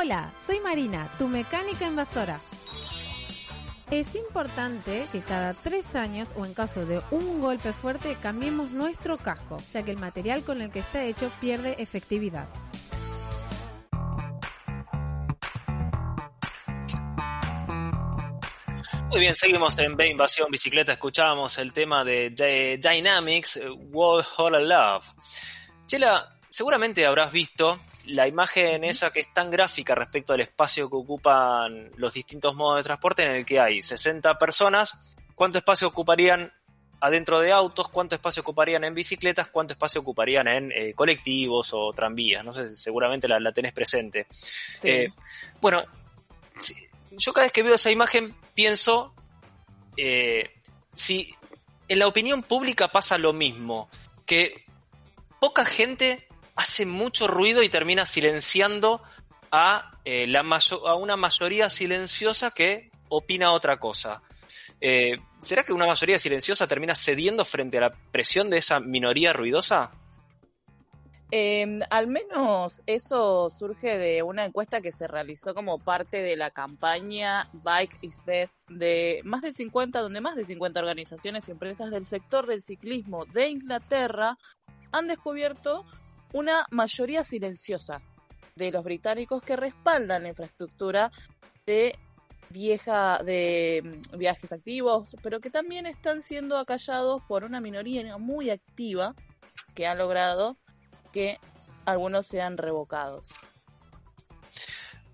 Hola, soy Marina, tu mecánica invasora. Es importante que cada tres años o en caso de un golpe fuerte cambiemos nuestro casco, ya que el material con el que está hecho pierde efectividad. Muy bien, seguimos en B Invasión Bicicleta. Escuchábamos el tema de, Dynamics, World All Love. Chela, seguramente habrás visto la imagen esa que es tan gráfica respecto al espacio que ocupan los distintos modos de transporte en el que hay 60 personas, ¿cuánto espacio ocuparían adentro de autos? ¿Cuánto espacio ocuparían en bicicletas? ¿Cuánto espacio ocuparían en eh, colectivos o tranvías? No sé, seguramente la, tenés presente. Eh, bueno, yo cada vez que veo esa imagen pienso eh, si en la opinión pública pasa lo mismo, que poca gente hace mucho ruido y termina silenciando a, eh, la a una mayoría silenciosa que opina otra cosa. Eh, ¿Será que una mayoría silenciosa termina cediendo frente a la presión de esa minoría ruidosa? Em, al menos eso surge de una encuesta que se realizó como parte de la campaña Bike is Best de más de 50, donde más de 50 organizaciones y empresas del sector del ciclismo de Inglaterra han descubierto una mayoría silenciosa de los británicos que respaldan la infraestructura de vieja de mm, viajes activos, pero que también están siendo acallados por una minoría muy activa que ha logrado que algunos sean revocados.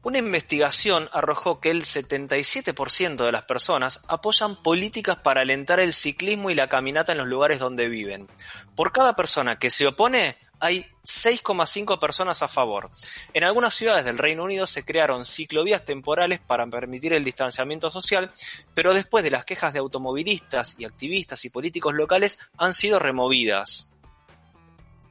Una investigación arrojó que el 77% de las personas apoyan políticas para alentar el ciclismo y la caminata en los lugares donde viven. Por cada persona que se opone, hay 6,5 personas a favor. En algunas ciudades del Reino Unido se crearon ciclovías temporales para permitir el distanciamiento social, pero después de las quejas de automovilistas y activistas y políticos locales han sido removidas.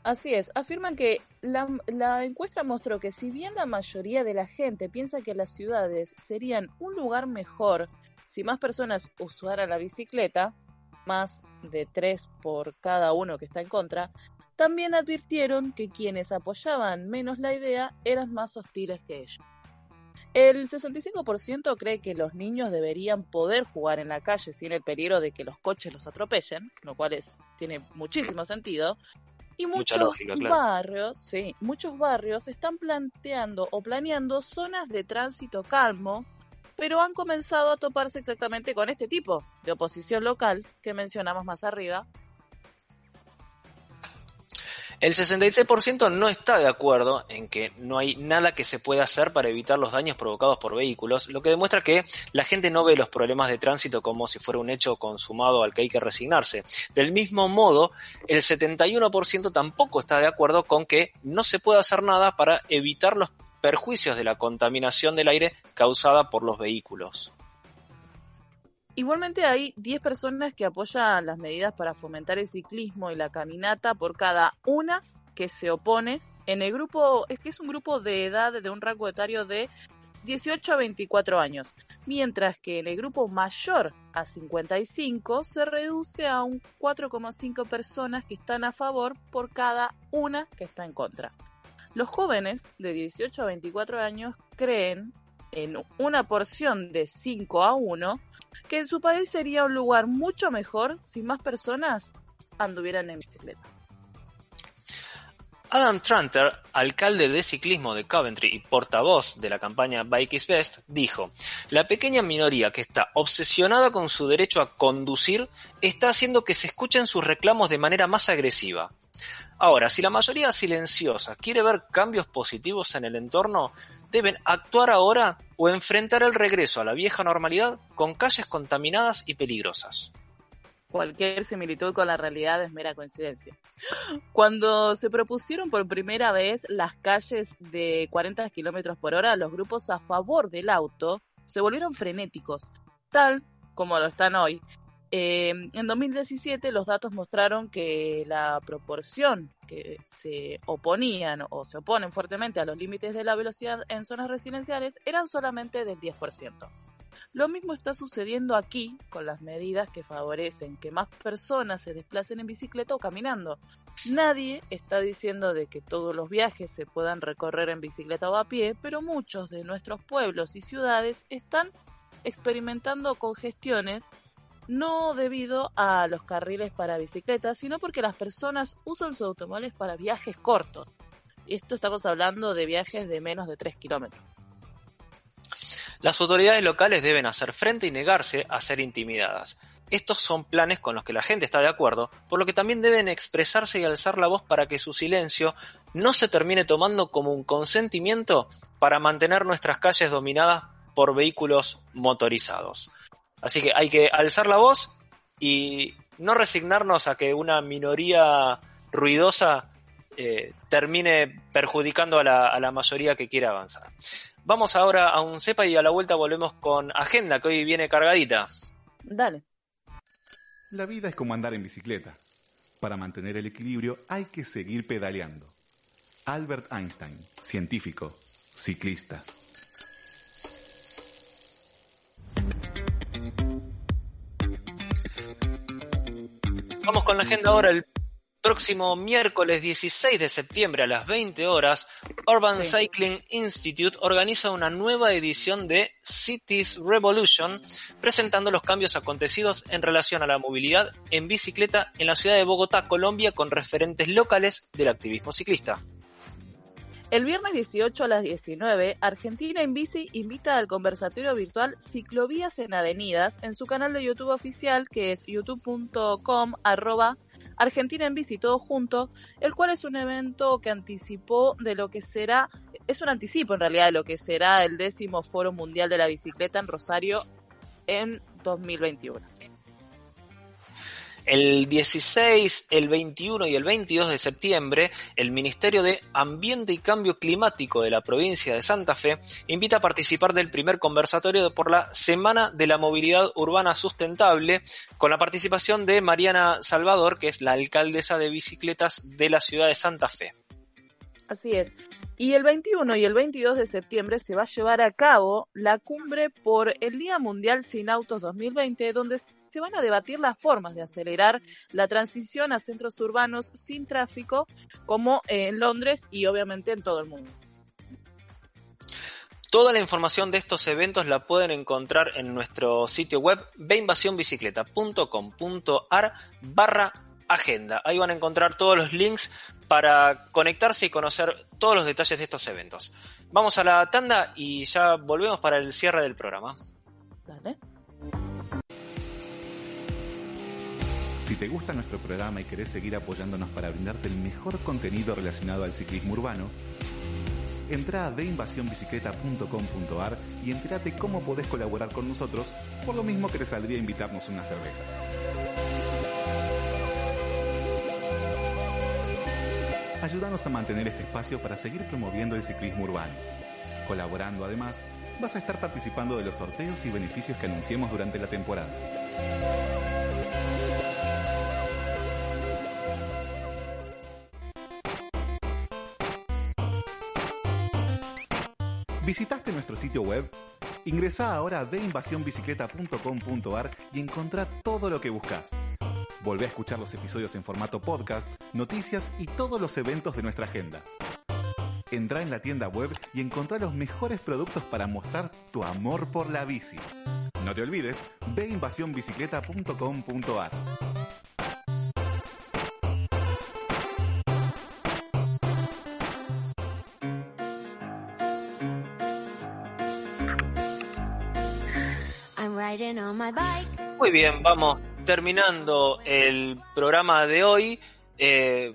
Así es, afirman que la, la, encuesta mostró que si bien la mayoría de la gente piensa que las ciudades serían un lugar mejor si más personas usaran la bicicleta, más de tres por cada uno que está en contra, también advirtieron que quienes apoyaban menos la idea eran más hostiles que ellos. El 65% cree que los niños deberían poder jugar en la calle sin el peligro de que los coches los atropellen, lo cual es, tiene muchísimo sentido. Y muchos barrios, sí, muchos barrios están planteando o planeando zonas de tránsito calmo, pero han comenzado a toparse exactamente con este tipo de oposición local que mencionamos más arriba, El 66% no está de acuerdo en que no hay nada que se pueda hacer para evitar los daños provocados por vehículos, lo que demuestra que la gente no ve los problemas de tránsito como si fuera un hecho consumado al que hay que resignarse. Del mismo modo, el 71% tampoco está de acuerdo con que no se puede hacer nada para evitar los perjuicios de la contaminación del aire causada por los vehículos. Igualmente hay 10 personas que apoyan las medidas para fomentar el ciclismo y la caminata por cada una que se opone. En el grupo, es que es un grupo de edad de un rango etario de 18 a 24 años, mientras que en el grupo mayor a 55 se reduce a un 4,5 personas que están a favor por cada una que está en contra. Los jóvenes de 18 a 24 años creen en una porción de 5 a 1 que en su país sería un lugar mucho mejor si más personas anduvieran en bicicleta. Adam Tranter, alcalde de ciclismo de Coventry y portavoz de la campaña Bike is Best, dijo, la pequeña minoría que está obsesionada con su derecho a conducir está haciendo que se escuchen sus reclamos de manera más agresiva. Ahora, si la mayoría silenciosa quiere ver cambios positivos en el entorno, deben actuar ahora o enfrentar el regreso a la vieja normalidad con calles contaminadas y peligrosas. Cualquier similitud con la realidad es mera coincidencia. Cuando se propusieron por primera vez las calles de 40 kilómetros por hora, los grupos a favor del auto se volvieron frenéticos, tal como lo están hoy, Em, en 2017 los datos mostraron que la proporción que se oponían o se oponen fuertemente a los límites de la velocidad en zonas residenciales eran solamente del 10%. Lo mismo está sucediendo aquí con las medidas que favorecen que más personas se desplacen en bicicleta o caminando. Nadie está diciendo de que todos los viajes se puedan recorrer en bicicleta o a pie, pero muchos de nuestros pueblos y ciudades están experimentando congestiones no debido a los carriles para bicicletas, sino porque las personas usan sus automóviles para viajes cortos. Y esto estamos hablando de viajes de menos de 3 kilómetros. Las autoridades locales deben hacer frente y negarse a ser intimidadas. Estos son planes con los que la gente está de acuerdo, por lo que también deben expresarse y alzar la voz para que su silencio no se termine tomando como un consentimiento para mantener nuestras calles dominadas por vehículos motorizados. Así que hay que alzar la voz y no resignarnos a que una minoría ruidosa eh, termine perjudicando a la, a la, mayoría que quiere avanzar. Vamos ahora a un cepa y a la vuelta volvemos con agenda que hoy viene cargadita. Dale. La vida es como andar en bicicleta. Para mantener el equilibrio hay que seguir pedaleando. Albert Einstein, científico, ciclista. Vamos con la agenda ahora. El próximo miércoles 16 de septiembre a las 20 horas, Urban Cycling Institute organiza una nueva edición de Cities Revolution, presentando los cambios acontecidos en relación a la movilidad en bicicleta en la ciudad de Bogotá, Colombia, con referentes locales del activismo ciclista. El viernes 18 a las 19, Argentina en Bici invita al conversatorio virtual Ciclovías en Avenidas en su canal de YouTube oficial que es youtube.com arroba Argentina en Bici todo junto, el cual es un evento que anticipó de lo que será, es un anticipo en realidad de lo que será el décimo Foro Mundial de la Bicicleta en Rosario en 2021. El 16, el 21 y el 22 de septiembre, el Ministerio de Ambiente y Cambio Climático de la provincia de Santa Fe invita a participar del primer conversatorio por la Semana de la Movilidad Urbana Sustentable, con la participación de Mariana Salvador, que es la alcaldesa de bicicletas de la ciudad de Santa Fe. Así es. Y el 21 y el 22 de septiembre se va a llevar a cabo la cumbre por el Día Mundial Sin Autos 2020, donde se van a debatir las formas de acelerar la transición a centros urbanos sin tráfico, como en Londres y obviamente en todo el mundo. Toda la información de estos eventos la pueden encontrar en nuestro sitio web beinvasionbicicleta.com.ar barra agenda. Ahí van a encontrar todos los links para conectarse y conocer todos los detalles de estos eventos. Vamos a la tanda y ya volvemos para el cierre del programa. Dale. Si te gusta nuestro programa y querés seguir apoyándonos para brindarte el mejor contenido relacionado al ciclismo urbano, entra a deinvasionbicicleta.com.ar y entérate cómo podés colaborar con nosotros, por lo mismo que te saldría invitarnos una cerveza. Ayúdanos a mantener este espacio para seguir promoviendo el ciclismo urbano. Colaborando además, vas a estar participando de los sorteos y beneficios que anunciemos durante la temporada. ¿Visitaste nuestro sitio web? Ingresa ahora a deinvasionbicicleta.com.ar y encontrá todo lo que buscas. Volvé a escuchar los episodios en formato podcast, noticias y todos los eventos de nuestra agenda. Entra en la tienda web y encontrá los mejores productos para mostrar tu amor por la bici. No te olvides, ve invasionbicicleta.com.ar. Muy bien, vamos terminando el programa de hoy. Eh,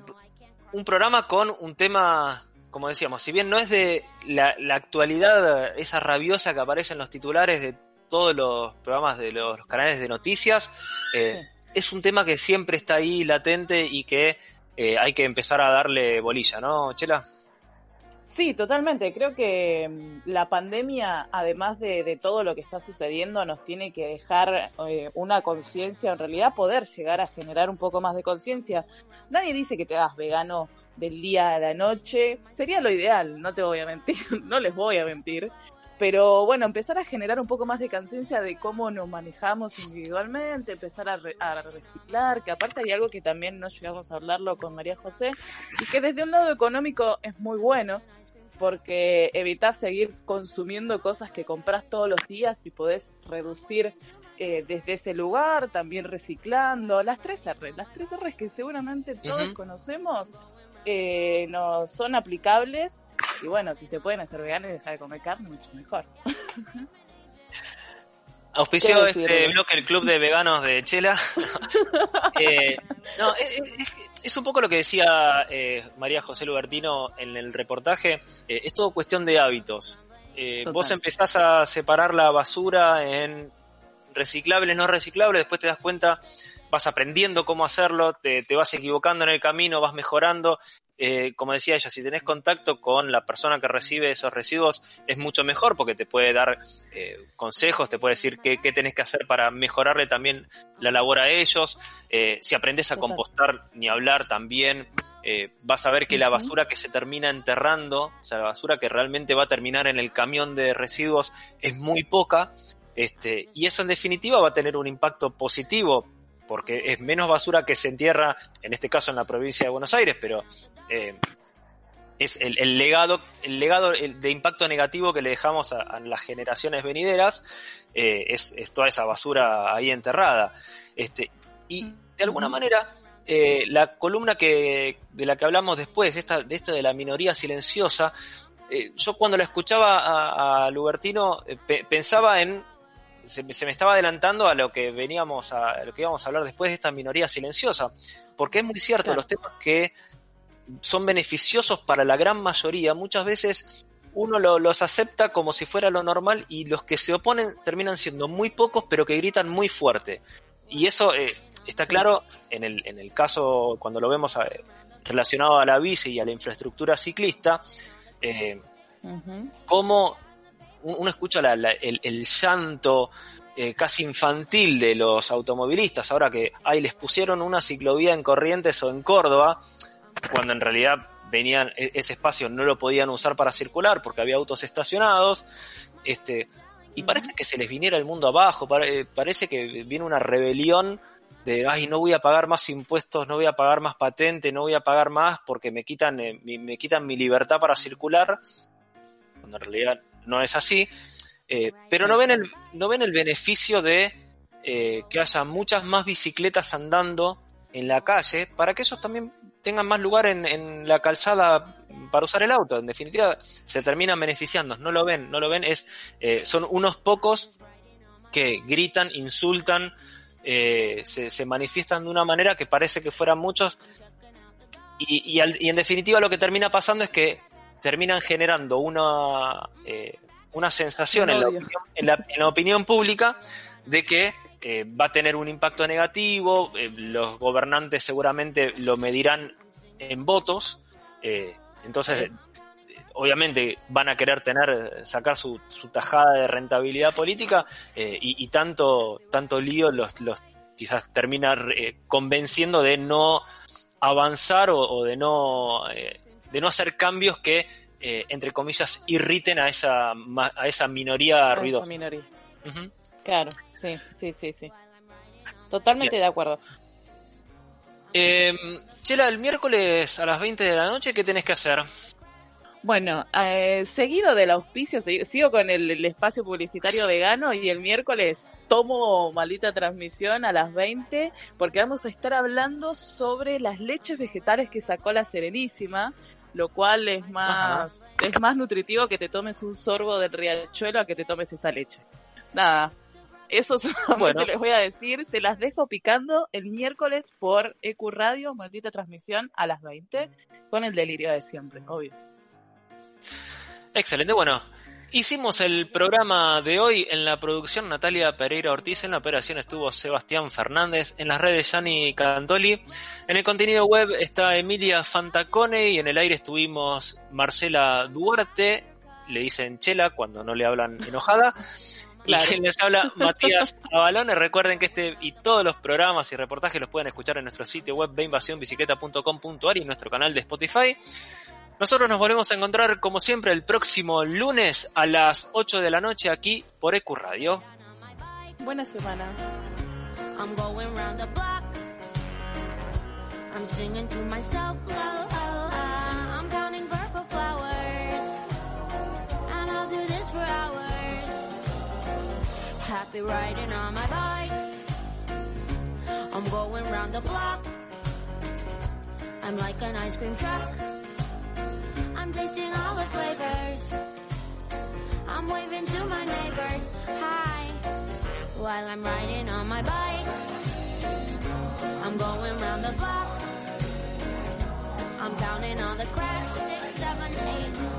un programa con un tema, como decíamos, si bien no es de la, actualidad, esa rabiosa que aparece en los titulares de todos los programas de los canales de noticias, eh, es un tema que siempre está ahí latente y que eh, hay que empezar a darle bolilla, ¿no, Chela? Sí, totalmente. Creo que mm, la pandemia, además de, todo lo que está sucediendo, nos tiene que dejar eh, una conciencia, en realidad poder llegar a generar un poco más de conciencia. Nadie dice que te hagas vegano del día a la noche. Sería lo ideal, no te voy a mentir, no les voy a mentir. Pero bueno, empezar a generar un poco más de conciencia de cómo nos manejamos individualmente, empezar a, a, reciclar, que aparte hay algo que también no llegamos a hablarlo con María José, y que desde un lado económico es muy bueno, porque evitas seguir consumiendo cosas que compras todos los días y podés reducir eh, desde ese lugar, también reciclando. Las tres R, las tres R que seguramente todos conocemos, eh, no son aplicables y bueno, si se pueden hacer veganos y dejar de comer carne, mucho mejor. Auspicio este bloque el Club de Veganos de Chela. Eh, no, es, un poco lo que decía eh, María José Lubertino en el reportaje. Eh, es todo cuestión de hábitos. vos empezás a separar la basura en reciclables, no reciclables, después te das cuenta, vas aprendiendo cómo hacerlo, te, te vas equivocando en el camino, vas mejorando eh, como decía ella, si tenés contacto con la persona que recibe esos residuos, es mucho mejor porque te puede dar eh, consejos, te puede decir qué, tenés que hacer para mejorarle también la labor a ellos. Eh, si aprendes a compostar ni hablar también, vas a ver que la basura que se termina enterrando, o sea, la basura que realmente va a terminar en el camión de residuos, es muy poca. Este, y eso en definitiva va a tener un impacto positivo porque es menos basura que se entierra, en este caso en la provincia de Buenos Aires, pero eh, es el, legado, el legado de impacto negativo que le dejamos a, las generaciones venideras, eh, es, toda esa basura ahí enterrada. Este, y de alguna manera, eh, la columna que, de la que hablamos después, esta, de esto de la minoría silenciosa, yo cuando la escuchaba a, a Lubertino pensaba en se, me estaba adelantando a lo que veníamos a, lo que íbamos a hablar después de esta minoría silenciosa, porque es muy cierto, los temas que son beneficiosos para la gran mayoría, muchas veces uno los acepta como si fuera lo normal y los que se oponen terminan siendo muy pocos pero que gritan muy fuerte. Y eso eh, está claro en el, en el caso cuando lo vemos eh, relacionado a la bici y a la infraestructura ciclista, eh, cómo uno escucha el, llanto eh, casi infantil de los automovilistas, ahora que ahí les pusieron una ciclovía en Corrientes o en Córdoba, cuando en realidad venían, e, ese espacio no lo podían usar para circular porque había autos estacionados, este, y parece que se les viniera el mundo abajo, eh, parece que viene una rebelión de, ay, no voy a pagar más impuestos, no voy a pagar más patente, no voy a pagar más porque me quitan, eh, me quitan mi libertad para circular, cuando en realidad no es así, eh, pero no ven, el, no ven el beneficio de eh, que haya muchas más bicicletas andando en la calle para que ellos también tengan más lugar en, la calzada para usar el auto. En definitiva, se terminan beneficiando. No lo ven, no lo ven. Es, eh, son unos pocos que gritan, insultan, eh, se, manifiestan de una manera que parece que fueran muchos. Y, en definitiva lo que termina pasando es que terminan generando una, eh, una sensación en la, opinión, pública de que eh, va a tener un impacto negativo, los gobernantes seguramente lo medirán en votos, entonces obviamente van a querer tener, sacar su, tajada de rentabilidad política eh, y, tanto, tanto lío los, los quizás termina eh, convenciendo de no avanzar o, de no eh, de no hacer cambios que entre comillas irriten a esa a esa minoría ruidosa. minoría. Claro, sí, sí, sí, sí. Totalmente de acuerdo. Em, Chela, el miércoles a las 20 de la noche, ¿qué tenés que hacer? Bueno, eh, seguido del auspicio, sigo con el, espacio publicitario vegano y el miércoles tomo maldita transmisión a las 20 porque vamos a estar hablando sobre las leches vegetales que sacó la Serenísima, lo cual es más, es más nutritivo que te tomes un sorbo del riachuelo a que te tomes esa leche. Nada, eso solamente les voy a decir. Se las dejo picando el miércoles por EQ Radio, maldita transmisión a las 20, con el delirio de siempre, obvio. Excelente, bueno. Hicimos el programa de hoy en la producción Natalia Pereira Ortiz, en la operación estuvo Sebastián Fernández, en las redes Gianni Cantoli, en el contenido web está Emilia Fantacone y en el aire estuvimos Marcela Duarte, le dicen Chela cuando no le hablan enojada. Y quien les habla, Matías Avalones. Recuerden que este y todos los programas y reportajes los pueden escuchar en nuestro sitio web beinvasionbicicleta.com.ar y en nuestro canal de Spotify. Nosotros nos volvemos a encontrar como siempre el próximo lunes a las 8 de la noche aquí por EQ Radio. Buena semana. I'm going round the block. I'm singing to myself low. Uh, I'm counting purple flowers. And I'll do this for hours. Happy riding on my bike. I'm going round the block. I'm like an ice cream truck. I'm tasting all the flavors. I'm waving to my neighbors. Hi. While I'm riding on my bike. I'm going round the block. I'm counting all the cracks. Six, seven, eight.